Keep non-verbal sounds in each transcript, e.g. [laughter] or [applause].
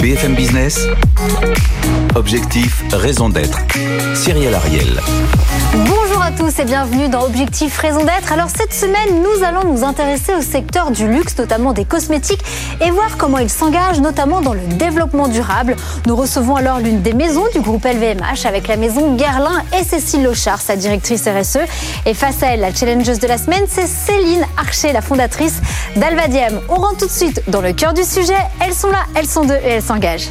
BFM Business. Objectif, raison d'être. Cyril Ariel. Bonjour à tous et bienvenue dans Objectif Raison d'être. Alors cette semaine, nous allons nous intéresser au secteur du luxe, notamment des cosmétiques, et voir comment il s'engage, notamment dans le développement durable. Nous recevons alors l'une des maisons du groupe LVMH avec la maison Guerlain et Cécile Lochard, sa directrice RSE. Et face à elle, la challengeuse de la semaine, c'est Céline Archer, la fondatrice d'Alvadiem. On rentre tout de suite dans le cœur du sujet. Elles sont là, elles sont deux et elles s'engagent.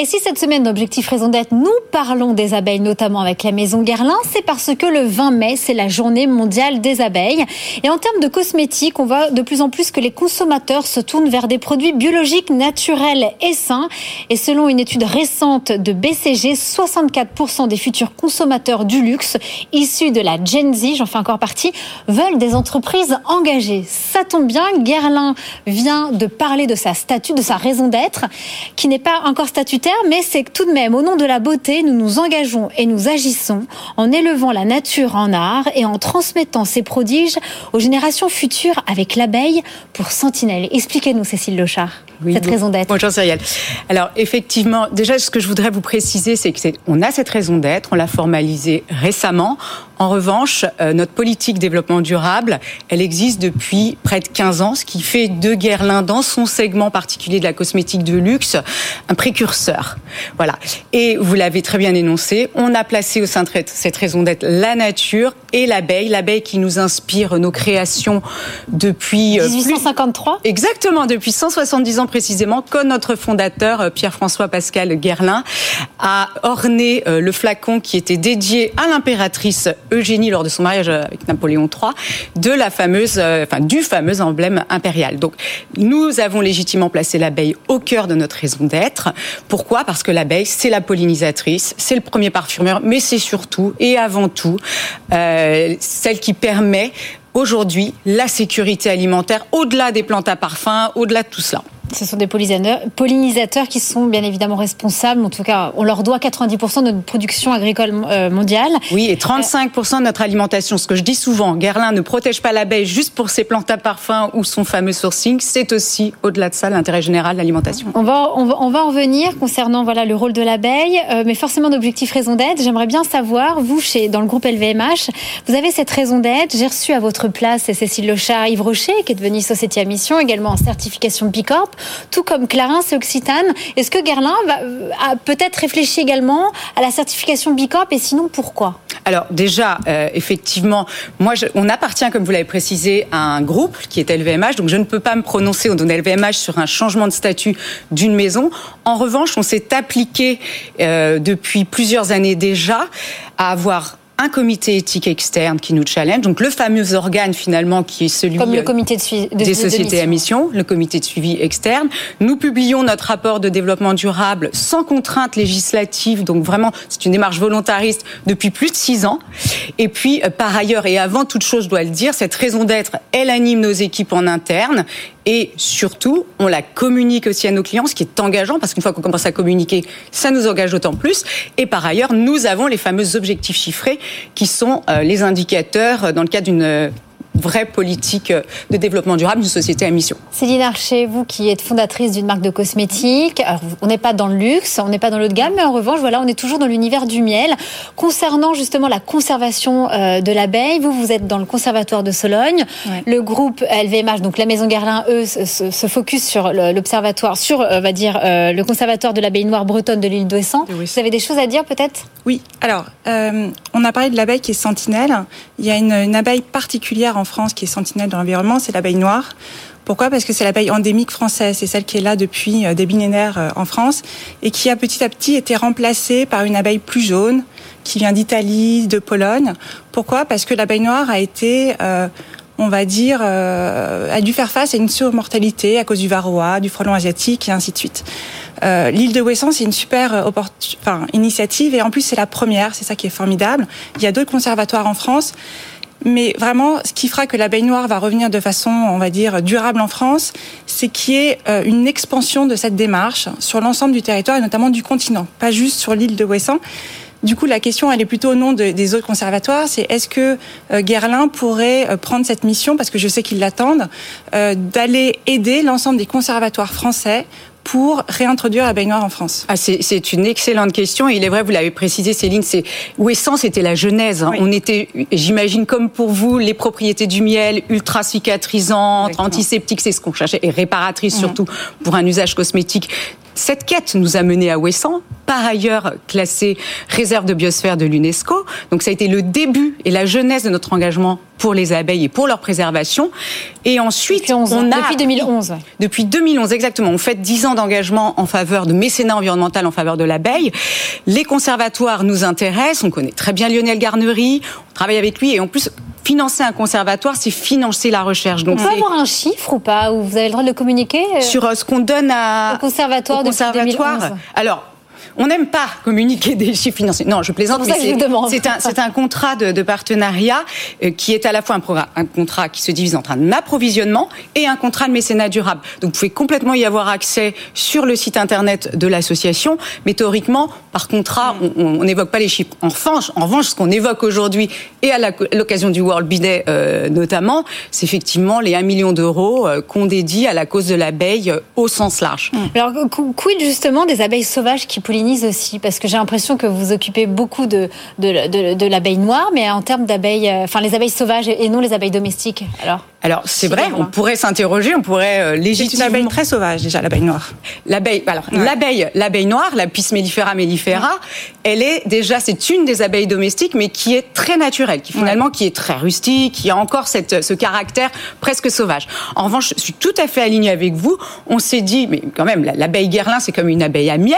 Et si cette semaine d'Objectif Raison d'être, nous parlons des abeilles, notamment avec la Maison Guerlain, c'est parce que le 20 mai, c'est la journée mondiale des abeilles. Et en termes de cosmétiques, on voit de plus en plus que les consommateurs se tournent vers des produits biologiques, naturels et sains. Et selon une étude récente de BCG, 64% des futurs consommateurs du luxe, issus de la Gen Z, j'en fais encore partie, veulent des entreprises engagées. Ça tombe bien, Guerlain vient de parler de sa statut, de sa raison d'être, qui n'est pas encore statutaire mais c'est que tout de même, au nom de la beauté, nous nous engageons et nous agissons en élevant la nature en art et en transmettant ces prodiges aux générations futures avec l'abeille pour Sentinelle. Expliquez-nous, Cécile Lochard, cette raison d'être. Bonjour Cyril. Alors effectivement, déjà ce que je voudrais vous préciser, c'est que on a cette raison d'être, on l'a formalisée récemment. En revanche, euh, notre politique développement durable, elle existe depuis près de 15 ans, ce qui fait de Guerlain, dans son segment particulier de la cosmétique de luxe, un précurseur. Voilà. Et vous l'avez très bien énoncé, on a placé au sein de cette raison d'être la nature et l'abeille, l'abeille qui nous inspire nos créations depuis 1853. Euh, exactement, depuis 170 ans précisément, quand notre fondateur euh, Pierre-François Pascal Guerlain a orné le flacon qui était dédié à l'impératrice Eugénie lors de son mariage avec Napoléon III de la fameuse, euh, enfin du fameux emblème impérial. Donc nous avons légitimement placé l'abeille au cœur de notre raison d'être. Pourquoi? Parce que l'abeille c'est la pollinisatrice, c'est le premier parfumeur, mais c'est surtout et avant tout euh, celle qui permet aujourd'hui la sécurité alimentaire au-delà des plantes à parfum, au-delà de tout cela. Ce sont des pollinisateurs qui sont bien évidemment responsables. En tout cas, on leur doit 90% de notre production agricole euh, mondiale. Oui, et 35% de notre alimentation. Ce que je dis souvent, Guerlain ne protège pas l'abeille juste pour ses plantes à parfum ou son fameux sourcing. C'est aussi, au-delà de ça, l'intérêt général de l'alimentation. On va, on va, on va en venir concernant voilà le rôle de l'abeille, euh, mais forcément d'objectif raison d'être. J'aimerais bien savoir, vous, chez dans le groupe LVMH, vous avez cette raison d'être. J'ai reçu à votre place Cécile Lochard, Yves Rocher, qui est devenue société à mission, également en certification Bicorp tout comme Clarins et Occitane. Est-ce que Guerlain va, a peut-être réfléchi également à la certification Bicorp et sinon pourquoi? Alors déjà, euh, effectivement, moi, on appartient, comme vous l'avez précisé, à un groupe qui est LVMH, donc je ne peux pas me prononcer au nom de LVMH sur un changement de statut d'une maison. En revanche, on s'est appliqué euh, depuis plusieurs années déjà à avoir un comité éthique externe qui nous challenge, donc le fameux organe finalement qui est celui Comme le comité de des sociétés à mission, le comité de suivi externe. Nous publions notre rapport de développement durable sans contrainte législative, donc vraiment c'est une démarche volontariste depuis plus de six ans. Et puis euh, par ailleurs et avant toute chose, je dois le dire, cette raison d'être, elle anime nos équipes en interne et surtout, on la communique aussi à nos clients, ce qui est engageant, parce qu'une fois qu'on commence à communiquer, ça nous engage d'autant plus. Et par ailleurs, nous avons les fameux objectifs chiffrés, qui sont euh, les indicateurs dans le cadre d'une vraie politique de développement durable d'une société à mission. Céline Archer, vous qui êtes fondatrice d'une marque de cosmétiques, on n'est pas dans le luxe, on n'est pas dans l'eau de gamme, mais en revanche, voilà, on est toujours dans l'univers du miel. Concernant justement la conservation euh, de l'abeille, vous, vous êtes dans le conservatoire de Sologne. Le groupe LVMH, donc la Maison Guerlain, eux, se, focus sur l'observatoire, sur, euh, on va dire, euh, le conservatoire de l'abeille noire bretonne de l'île d'Ouessant. Vous avez des choses à dire peut-être? Oui, alors, on a parlé de l'abeille qui est sentinelle. Il y a une, une abeille particulière en France qui est sentinelle de l'environnement, c'est l'abeille noire. Pourquoi? Parce que c'est l'abeille endémique française, c'est celle qui est là depuis euh, des millénaires euh, en France et qui a petit à petit été remplacée par une abeille plus jaune qui vient d'Italie, de Pologne. Pourquoi? Parce que l'abeille noire a été euh, on va dire, a dû faire face à une surmortalité à cause du varroa, du frelon asiatique et ainsi de suite. L'île de Ouessant, c'est une super enfin, initiative et en plus c'est la première, c'est ça qui est formidable. Il y a d'autres conservatoires en France Mais vraiment, ce qui fera que l'abeille noire va revenir de façon, on va dire, durable en France, c'est qu'il y ait euh, une expansion de cette démarche sur l'ensemble du territoire et notamment du continent, pas juste sur l'île de Ouessant. Du coup, la question, elle est plutôt au nom de, des autres conservatoires. C'est est-ce que euh, Guerlain pourrait euh, prendre cette mission, parce que je sais qu'ils l'attendent, d'aller aider l'ensemble des conservatoires français pour réintroduire la baignoire en France ah, C'est une excellente question. Et il est vrai, vous l'avez précisé, Céline, c'est Ouessant, c'était la genèse. Hein. On était, j'imagine, comme pour vous, les propriétés du miel, ultra cicatrisantes, antiseptiques, c'est ce qu'on cherchait, et réparatrices mmh. surtout pour un usage cosmétique. Cette quête nous a mené à Ouessant, par ailleurs classée réserve de biosphère de l'UNESCO. Donc ça a été le début et la jeunesse de notre engagement pour les abeilles et pour leur préservation. Et ensuite, depuis on a depuis 2011. Depuis 2011 exactement, on fait 10 ans d'engagement en faveur de mécénat environnemental en faveur de l'abeille. Les conservatoires nous intéressent, on connaît très bien Lionel Garnery, on travaille avec lui et en plus financer un conservatoire, c'est financer la recherche. Donc, on peut avoir un chiffre ou pas Ou vous avez le droit de le communiquer euh, Sur euh, ce qu'on donne à, au conservatoire, au conservatoire. 2011. Alors, on n'aime pas communiquer des chiffres financiers. Non, je plaisante, mais c'est un, un, contrat de, de partenariat euh, qui est à la fois un, programme, un contrat qui se divise entre un approvisionnement et un contrat de mécénat durable. Donc vous pouvez complètement y avoir accès sur le site internet de l'association, mais théoriquement, par contrat, on n'évoque pas les chiffres. En revanche, en revanche ce qu'on évoque aujourd'hui, et à l'occasion du World Bee Day euh, notamment, c'est effectivement les 1 million d'euros euh, qu'on dédie à la cause de l'abeille au sens large. Alors, quid justement des abeilles sauvages qui aussi Parce que j'ai l'impression que vous occupez beaucoup de, de, de, l'abeille noire, mais en termes d'abeilles, euh, enfin les abeilles sauvages et non les abeilles domestiques. Alors? Alors c'est vrai, on pourrait s'interroger, on pourrait euh, légitimement. C'est une abeille très sauvage déjà, l'abeille noire. L'abeille, alors l'abeille, l'abeille noire, la Pis mellifera mellifera, elle est déjà, c'est une des abeilles domestiques, mais qui est très naturelle, qui finalement qui est très rustique, qui a encore cette, ce caractère presque sauvage. En revanche, je suis tout à fait alignée avec vous. On s'est dit, mais quand même, l'abeille guerlin, c'est comme une abeille à miel.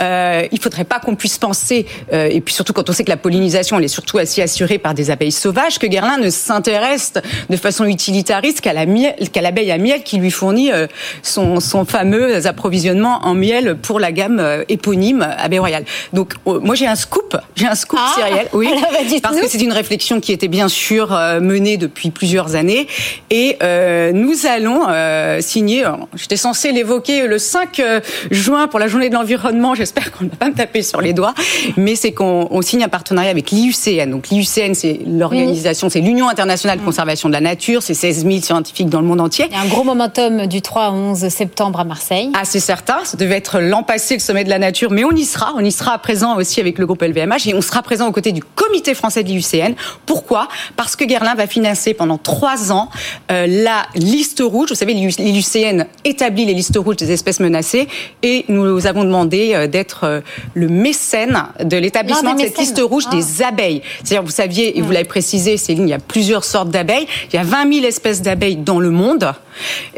Euh, il faudrait pas qu'on puisse penser, euh, et puis surtout quand on sait que la pollinisation, elle est surtout assez assurée par des abeilles sauvages, que guerlin ne s'intéresse de façon utile utilitariste qu'à la qu'à l'abeille à miel qui lui fournit euh, son, son fameux approvisionnement en miel pour la gamme euh, éponyme Abeille Royale. Donc euh, moi j'ai un scoop, j'ai un scoop ah, oui, [laughs] parce que c'est une réflexion qui était bien sûr menée depuis plusieurs années et nous allons signer. J'étais censée l'évoquer le 5 juin pour la journée de l'environnement. J'espère qu'on ne va pas me taper sur les doigts, mais c'est qu'on signe un partenariat avec l'IUCN. Donc l'IUCN c'est l'organisation, c'est l'Union internationale de conservation de la nature, c'est 16 000 scientifiques dans le monde entier. Il y a un gros momentum du 3 au 11 septembre à Marseille. Ah, c'est certain. Ça devait être l'an passé, le sommet de la nature, mais on y sera. On y sera présent aussi avec le groupe LVMH et on sera présent aux côtés du comité français de l'IUCN. Pourquoi? Parce que Guerlain va financer pendant trois ans euh, la liste rouge. Vous savez, l'IUCN établit les listes rouges des espèces menacées et nous avons demandé euh, d'être euh, le mécène de l'établissement de cette liste rouge des ah. abeilles. C'est-à-dire, vous saviez, et vous l'avez précisé, Céline, il y a plusieurs sortes d'abeilles. Il y a 20 000 espèces d'abeilles dans le monde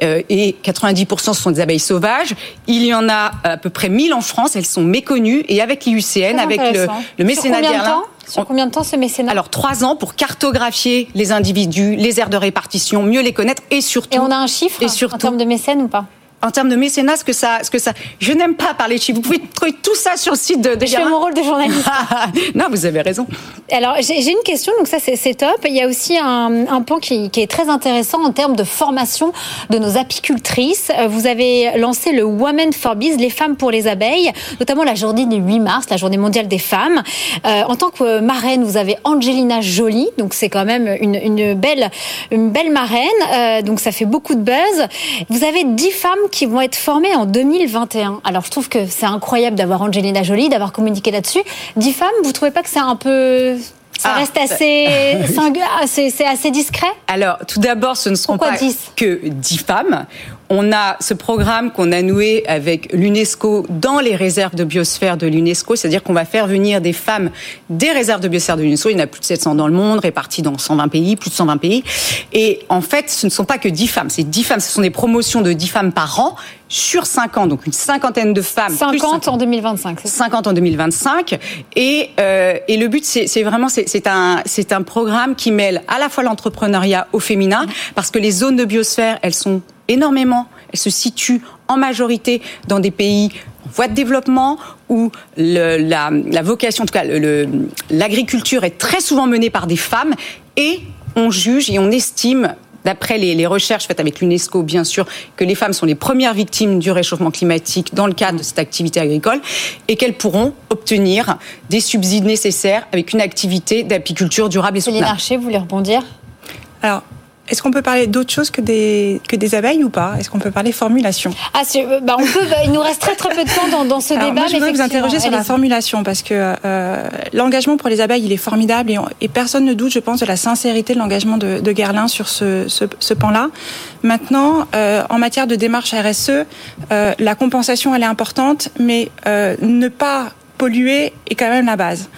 euh, et 90% ce sont des abeilles sauvages. Il y en a à peu près 1000 en France, elles sont méconnues et avec l'IUCN, avec le, le mécénat Guerlain. Sur combien de temps ce mécénat Alors trois ans pour cartographier les individus, les aires de répartition, mieux les connaître et surtout. Et on a un chiffre et surtout, en termes de mécènes ou pas en termes de mécénat, ce que ça, ce que ça, je n'aime pas parler de chiffres. Vous pouvez trouver tout ça sur le site de. de je fais mon rôle de journaliste. [laughs] non, vous avez raison. Alors j'ai une question, donc ça c'est top. Il y a aussi un, un point qui, qui, est très intéressant en termes de formation de nos apicultrices. Euh, vous avez lancé le Women for Bees, les femmes pour les abeilles, notamment la journée du 8 mars, la journée mondiale des femmes. Euh, en tant que marraine, vous avez Angelina Jolie, donc c'est quand même une, une, belle, une belle marraine. Euh, donc ça fait beaucoup de buzz. Vous avez 10 femmes qui vont être formées en 2021. Alors je trouve que c'est incroyable d'avoir Angelina Jolie, d'avoir communiqué là-dessus. Dix femmes, vous trouvez pas que c'est un peu ça ah, reste assez [laughs] ah, c'est assez discret? Alors, tout d'abord, ce ne seront pas que dix femmes. On a ce programme qu'on a noué avec l'UNESCO dans les réserves de biosphère de l'UNESCO, c'est-à-dire qu'on va faire venir des femmes des réserves de biosphère de l'UNESCO. Il y en a plus de 700 dans le monde, réparties dans 120 pays, plus de 120 pays. Et en fait, ce ne sont pas que 10 femmes, c'est 10 femmes, ce sont des promotions de 10 femmes par an sur 5 ans, donc une cinquantaine de femmes. 50 en 2025. 50 en 2025. Et, euh, et le but, c'est vraiment, c'est un, un programme qui mêle à la fois l'entrepreneuriat au féminin, parce que les zones de biosphère, elles sont énormément. Elle se situe en majorité dans des pays en voie de développement où le, la, la, vocation, en tout cas l'agriculture est très souvent menée par des femmes et on juge et on estime d'après les, recherches faites avec l'UNESCO, bien sûr, que les femmes sont les premières victimes du réchauffement climatique dans le cadre de cette activité agricole et qu'elles pourront obtenir des subsides nécessaires avec une activité d'apiculture durable et soutenable. Marché, vous voulez rebondir? Alors, est-ce qu'on peut parler d'autre chose que des, que des abeilles ou pas? Est-ce qu'on peut parler formulation? Ah, euh, bah on peut, bah, Il nous reste très très peu de temps dans, ce débat. Moi, je voudrais vous interroger sur la formulation parce que euh, l'engagement pour les abeilles, il est formidable et, personne ne doute, je pense, de la sincérité de l'engagement de, de Guerlain sur ce, ce, ce pan-là. Maintenant, euh, en matière de démarche RSE, euh, la compensation, elle est importante, mais euh, ne pas polluer est quand même la base.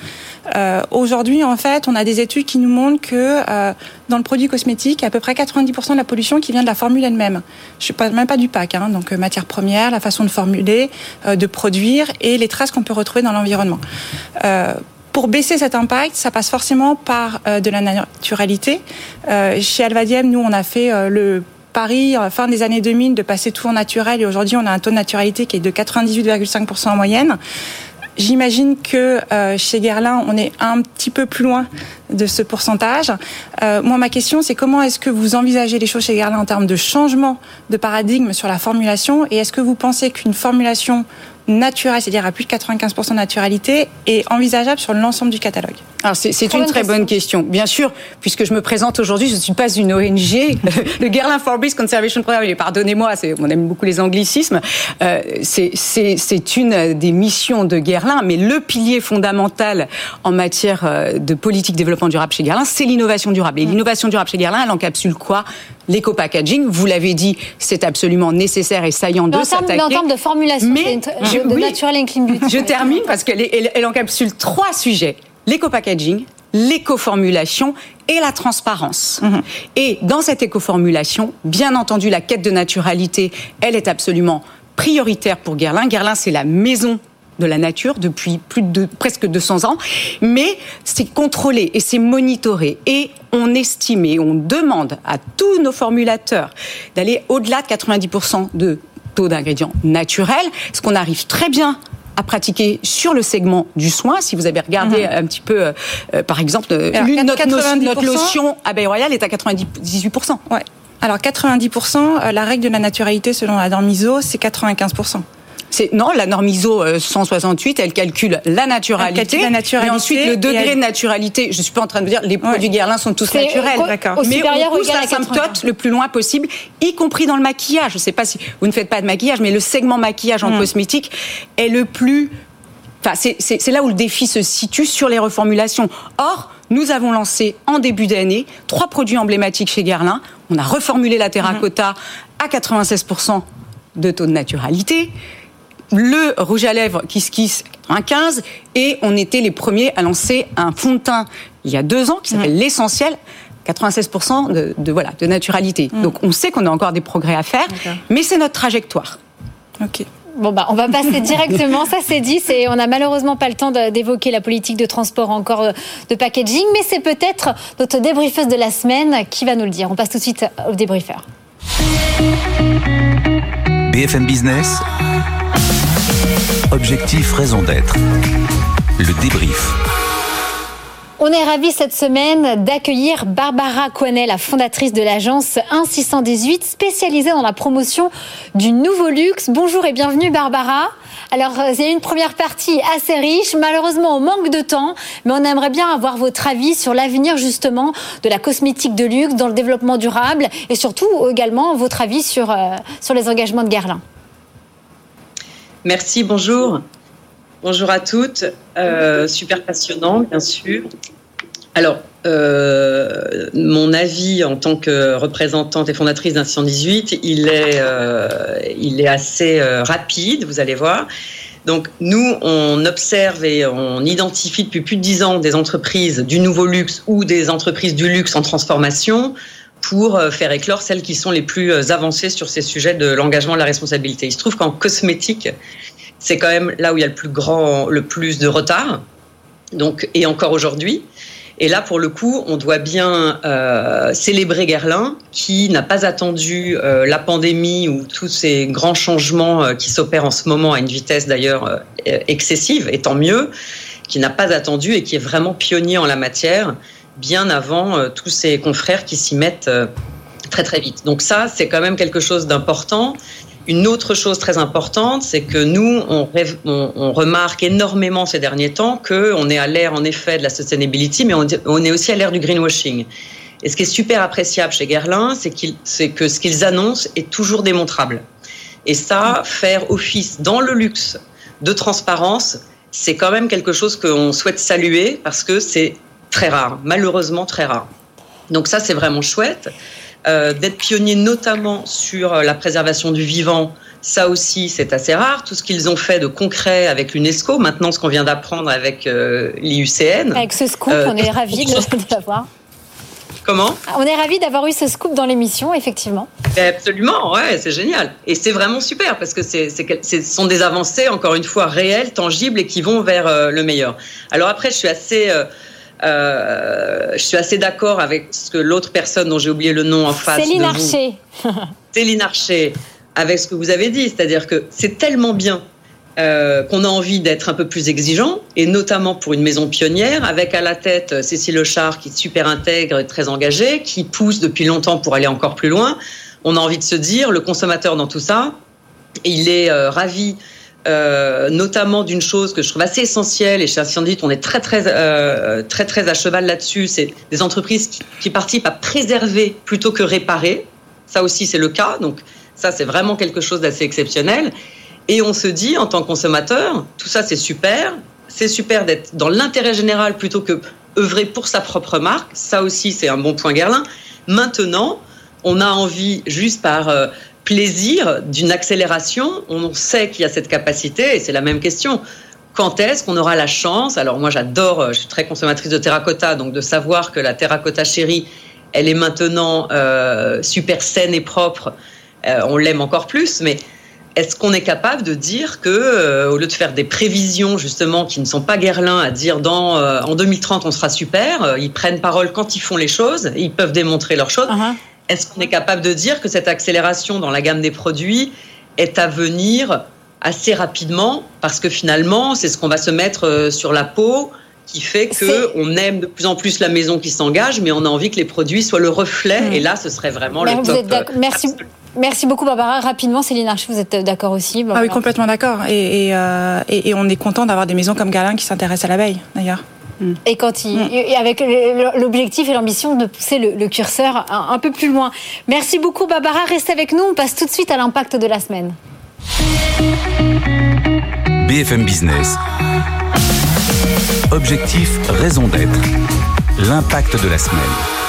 Euh, Aujourd'hui, en fait, on a des études qui nous montrent que euh, dans le produit cosmétique, à peu près 90% de la pollution qui vient de la formule elle-même. Je ne parle même pas du pack, hein, donc euh, matière première, la façon de formuler, euh, de produire et les traces qu'on peut retrouver dans l'environnement. Euh, pour baisser cet impact, ça passe forcément par de la naturalité. chez Alvadiem, nous, on a fait le pari, fin des années 2000, de passer tout en naturel et aujourd'hui, on a un taux de naturalité qui est de 98,5% en moyenne. J'imagine que euh, chez Guerlain, on est un petit peu plus loin de ce pourcentage. Euh, moi, ma question, c'est comment est-ce que vous envisagez les choses chez Guerlain en termes de changement de paradigme sur la formulation? Et est-ce que vous pensez qu'une formulation naturel, c'est-à-dire à plus de 95% de naturalité, est envisageable sur l'ensemble du catalogue Alors c'est une très bonne question. Bien sûr, puisque je me présente aujourd'hui, je ne suis pas une ONG. [laughs] le Guerlain Forest Conservation Programme, pardonnez-moi, on aime beaucoup les anglicismes, euh, c'est une des missions de Guerlain, mais le pilier fondamental en matière euh, de politique développement durable chez Guerlain, c'est l'innovation durable. Et l'innovation durable chez Guerlain, elle encapsule quoi? L'éco-packaging, vous l'avez dit, c'est absolument nécessaire et saillant de s'attaquer. Mais en termes de formulation, mais, de, naturel and clean beauty. Je termine parce qu'elle elle, encapsule trois sujets l'éco-packaging, l'éco-formulation et la transparence. Mhm. Et dans cette éco-formulation, bien entendu, la quête de naturalité, elle est absolument prioritaire pour Guerlain. Guerlain, c'est la maison de la nature depuis plus de presque 200 ans, mais c'est contrôlé et c'est monitoré et on estime et on demande à tous nos formulateurs d'aller au-delà de 90% de taux d'ingrédients naturels, ce qu'on arrive très bien à pratiquer sur le segment du soin. Si vous avez regardé mhm. un petit peu, euh, euh, par exemple, euh, notre, lotion abeille royale est à 98%. Ouais. Alors 90%, la règle de la naturalité selon la norme ISO, c'est 95% non la norme ISO 168, elle calcule la naturalité, la naturalité et ensuite le degré de naturalité. Je suis pas en train de dire les produits Guerlain sont tous naturels, mais on pousse la symptote le plus loin possible, y compris dans le maquillage. Je sais pas si vous ne faites pas de maquillage, mais le segment maquillage en mm. cosmétique est le plus Enfin, c'est là où le défi se situe sur les reformulations. Or, nous avons lancé en début d'année trois produits emblématiques chez Guerlain. On a reformulé la terracotta à 96% de taux de naturalité le rouge à lèvres Kiss Kiss 95 et on était les premiers à lancer un fond de teint il y a deux ans qui s'appelle l'essentiel 96% de, de, voilà de naturalité. Mm. Donc on sait qu'on a encore des progrès à faire, mais c'est notre trajectoire. Ok. Bon bah on va passer [laughs] directement, ça c'est dit, c'est on n'a malheureusement pas le temps d'évoquer la politique de transport encore euh, de packaging, mais c'est peut-être notre débriefeuse de la semaine qui va nous le dire. On passe tout de suite au débriefeur. BFM Business. Objectif, raison d'être. Le débrief. On est ravis cette semaine d'accueillir Barbara Coinet, la fondatrice de l'agence 1618, spécialisée dans la promotion du nouveau luxe. Bonjour et bienvenue Barbara. Alors, euh, c'est une première partie assez riche. Malheureusement, on manque de temps, mais on aimerait bien avoir votre avis sur l'avenir justement de la cosmétique de luxe dans le développement durable et surtout également votre avis sur, euh, sur les engagements de Guerlain. Merci, bonjour. Bonjour à toutes. Euh, super passionnant, bien sûr. Alors, euh, mon avis en tant que représentante et fondatrice d'un 118, il est, euh, il est assez rapide, vous allez voir. Donc, nous, on observe et on identifie depuis plus de dix ans des entreprises du nouveau luxe ou des entreprises du luxe en transformation pour faire éclore celles qui sont les plus avancées sur ces sujets de l'engagement de la responsabilité. Il se trouve qu'en cosmétique, c'est quand même là où il y a le plus grand, le plus de retard. Donc, et encore aujourd'hui. Et là, pour le coup, on doit bien euh, célébrer Guerlain, qui n'a pas attendu euh, la pandémie ou tous ces grands changements euh, qui s'opèrent en ce moment à une vitesse d'ailleurs excessive, et tant mieux, qui n'a pas attendu et qui est vraiment pionnier en la matière bien avant tous ses confrères qui s'y mettent très très vite. Donc ça, c'est quand même quelque chose d'important. Une autre chose très importante, c'est que nous, on, remarque énormément ces derniers temps qu'on est à l'ère, en effet, de la sustainability, mais on, on est aussi à l'ère du greenwashing. Et ce qui est super appréciable chez Guerlain, c'est que ce qu'ils annoncent est toujours démontrable. Et ça, faire office dans le luxe de transparence, c'est quand même quelque chose qu'on souhaite saluer parce que c'est très rare, malheureusement très rare. Donc ça, c'est vraiment chouette. Euh, d'être pionnier notamment sur la préservation du vivant, ça aussi, c'est assez rare. Tout ce qu'ils ont fait de concret avec l'UNESCO, maintenant ce qu'on vient d'apprendre avec euh, l'IUCN. Avec ce scoop, euh, on est ravis de [laughs] l'avoir. Comment? On est ravis d'avoir eu ce scoop dans l'émission, effectivement. Absolument, ouais, c'est génial. Et c'est vraiment super parce que c'est, ce sont des avancées, encore une fois, réelles, tangibles et qui vont vers le meilleur. Alors après, je suis assez euh, je suis assez d'accord avec ce que l'autre personne dont j'ai oublié le nom en face Céline Archer. [laughs] [laughs] Céline Archer, avec ce que vous avez dit, c'est-à-dire que c'est tellement bien euh, qu'on a envie d'être un peu plus exigeant, et notamment pour une maison pionnière, avec à la tête euh, Cécile Lechard, qui est super intègre et très engagée, qui pousse depuis longtemps pour aller encore plus loin. On a envie de se dire, le consommateur dans tout ça, il est ravi euh, notamment d'une chose que je trouve assez essentielle, et chez Ascendit, on est très très euh, très très à cheval là-dessus, c'est des entreprises qui, participent à préserver plutôt que réparer. Ça aussi, c'est le cas. Donc ça, c'est vraiment quelque chose d'assez exceptionnel. Et on se dit, en tant que consommateur, tout ça, c'est super. C'est super d'être dans l'intérêt général plutôt que œuvrer pour sa propre marque. Ça aussi, c'est un bon point Guerlain. Maintenant, on a envie, juste par euh, plaisir d'une accélération. On sait qu'il y a cette capacité et c'est la même question. Quand est-ce qu'on aura la chance? Alors moi j'adore, euh, je suis très consommatrice de terracotta, donc de savoir que la terracotta chérie, elle est maintenant euh, super saine et propre, euh, on l'aime encore plus. Mais est-ce qu'on est capable de dire que, au lieu de faire des prévisions justement qui ne sont pas guerlins, à dire dans en 2030 on sera super, ils prennent parole quand ils font les choses, ils peuvent démontrer leurs choses. Uh-huh. Est-ce qu'on est capable de dire que cette accélération dans la gamme des produits est à venir assez rapidement parce que finalement, c'est ce qu'on va se mettre euh, sur la peau qui fait que on aime de plus en plus la maison qui s'engage, mais on a envie que les produits soient le reflet. Et là, ce serait vraiment le top. Euh, merci. Merci beaucoup Barbara. Rapidement, Céline Archie, vous êtes d'accord aussi Ah oui, complètement d'accord. Euh, et, et, on est content d'avoir des maisons comme Galin qui s'intéressent à l'abeille, d'ailleurs. Mm. Et quand il, mm. avec l'objectif et l'ambition de pousser le, curseur un, peu plus loin. Merci beaucoup, Barbara. Restez avec nous. On passe tout de suite à l'impact de la semaine. BFM Business. Objectif, raison d'être. L'impact de la semaine.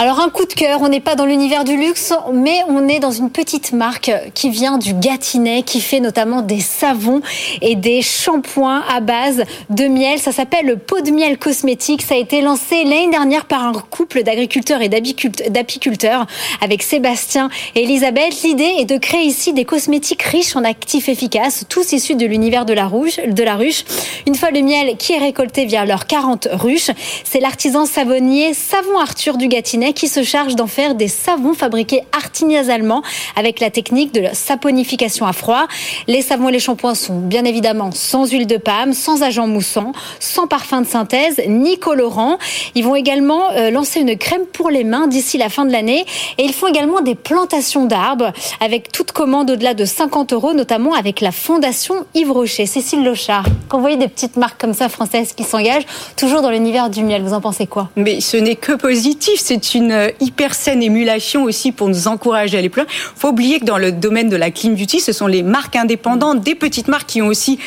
Alors un coup de cœur, on n'est pas dans l'univers du luxe, mais on est dans une petite marque qui vient du Gâtinais, qui fait notamment des savons et des shampoings à base de miel. Ça s'appelle Pot de miel cosmétique. Ça a été lancé l'année dernière par un couple d'agriculteurs et d'apiculteurs avec Sébastien et Elisabeth. L'idée est de créer ici des cosmétiques riches en actifs efficaces, tous issus de l'univers de la, de la ruche. Une fois le miel qui est récolté via leurs 40 ruches, c'est l'artisan savonnier Savon Arthur du Gâtinais qui se charge d'en faire des savons fabriqués artisanalement avec la technique de la saponification à froid. Les savons et les shampoings sont bien évidemment sans huile de palme, sans agent moussant, sans parfum de synthèse, ni colorant. Ils vont également euh, lancer une crème pour les mains d'ici la fin de l'année et ils font également des plantations d'arbres avec toute commande au-delà de 50 euros, notamment avec la fondation Yves Rocher. Cécile Lochard, quand vous voyez des petites marques comme ça françaises qui s'engagent, toujours dans l'univers du miel, vous en pensez quoi? Mais ce n'est que positif, c'est une euh, hyper saine émulation aussi pour nous encourager à aller plus loin. Faut oublier que dans le domaine de la clean beauty, ce sont les marques indépendantes, des petites marques qui ont aussi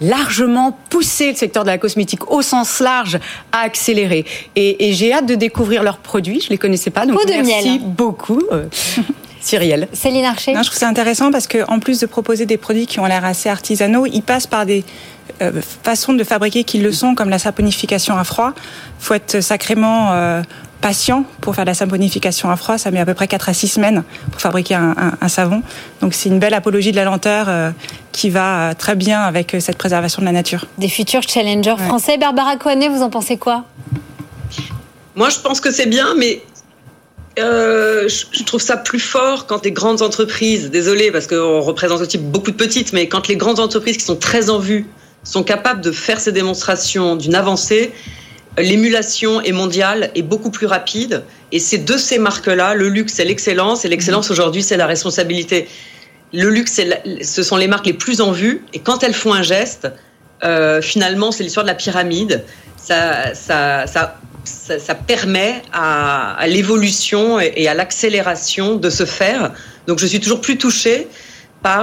largement poussé le secteur de la cosmétique au sens large à accélérer. Et, j'ai hâte de découvrir leurs produits. Je les connaissais pas, donc merci beaucoup. Euh, [laughs] Cyrielle. Céline Archer. je trouve ça intéressant parce qu'en plus de proposer des produits qui ont l'air assez artisanaux, ils passent par des euh, façons de fabriquer qui le sont, comme la saponification à froid. Il faut être sacrément euh, patient pour faire la saponification à froid. Ça met à peu près 4 à 6 semaines pour fabriquer un, savon. Donc c'est une belle apologie de la lenteur euh, qui va très bien avec cette préservation de la nature. Des futurs challengers français. Barbara Coanet, vous en pensez quoi? Moi, je pense que c'est bien, mais je trouve ça plus fort quand les grandes entreprises, désolé parce qu'on représente aussi beaucoup de petites, mais quand les grandes entreprises qui sont très en vue sont capables de faire ces démonstrations d'une avancée, l'émulation est mondiale et beaucoup plus rapide. Et c'est de ces marques-là, le luxe, c'est l'excellence, et l'excellence aujourd'hui, c'est la responsabilité. Le luxe, ce sont les marques les plus en vue, et quand elles font un geste, euh, finalement, c'est l'histoire de la pyramide. Ça, ça, ça, ça, permet à, l'évolution et, et à l'accélération de se faire. Donc, je suis toujours plus touchée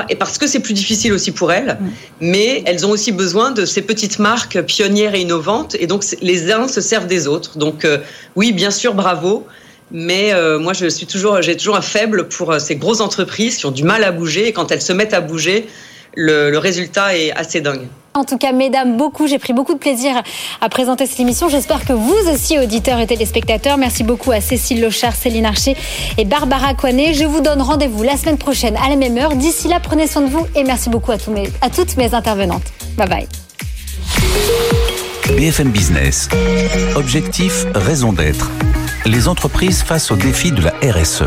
et parce que c'est plus difficile aussi pour elles, mais elles ont aussi besoin de ces petites marques pionnières et innovantes, et donc les uns se servent des autres. Donc euh, oui, bien sûr, bravo. Mais euh, moi, je suis toujours, j'ai toujours un faible pour euh, ces grosses entreprises qui ont du mal à bouger, et quand elles se mettent à bouger, le, résultat est assez dingue. En tout cas, mesdames, beaucoup, j'ai pris beaucoup de plaisir à présenter cette émission. J'espère que vous aussi, auditeurs et téléspectateurs, merci beaucoup à Cécile Lochard, Céline Archer et Barbara Coinet. Je vous donne rendez-vous la semaine prochaine à la même heure. D'ici là, prenez soin de vous et merci beaucoup à, toutes mes intervenantes. Bye bye. BFM Business. Objectif, raison d'être. Les entreprises face au défi de la RSE.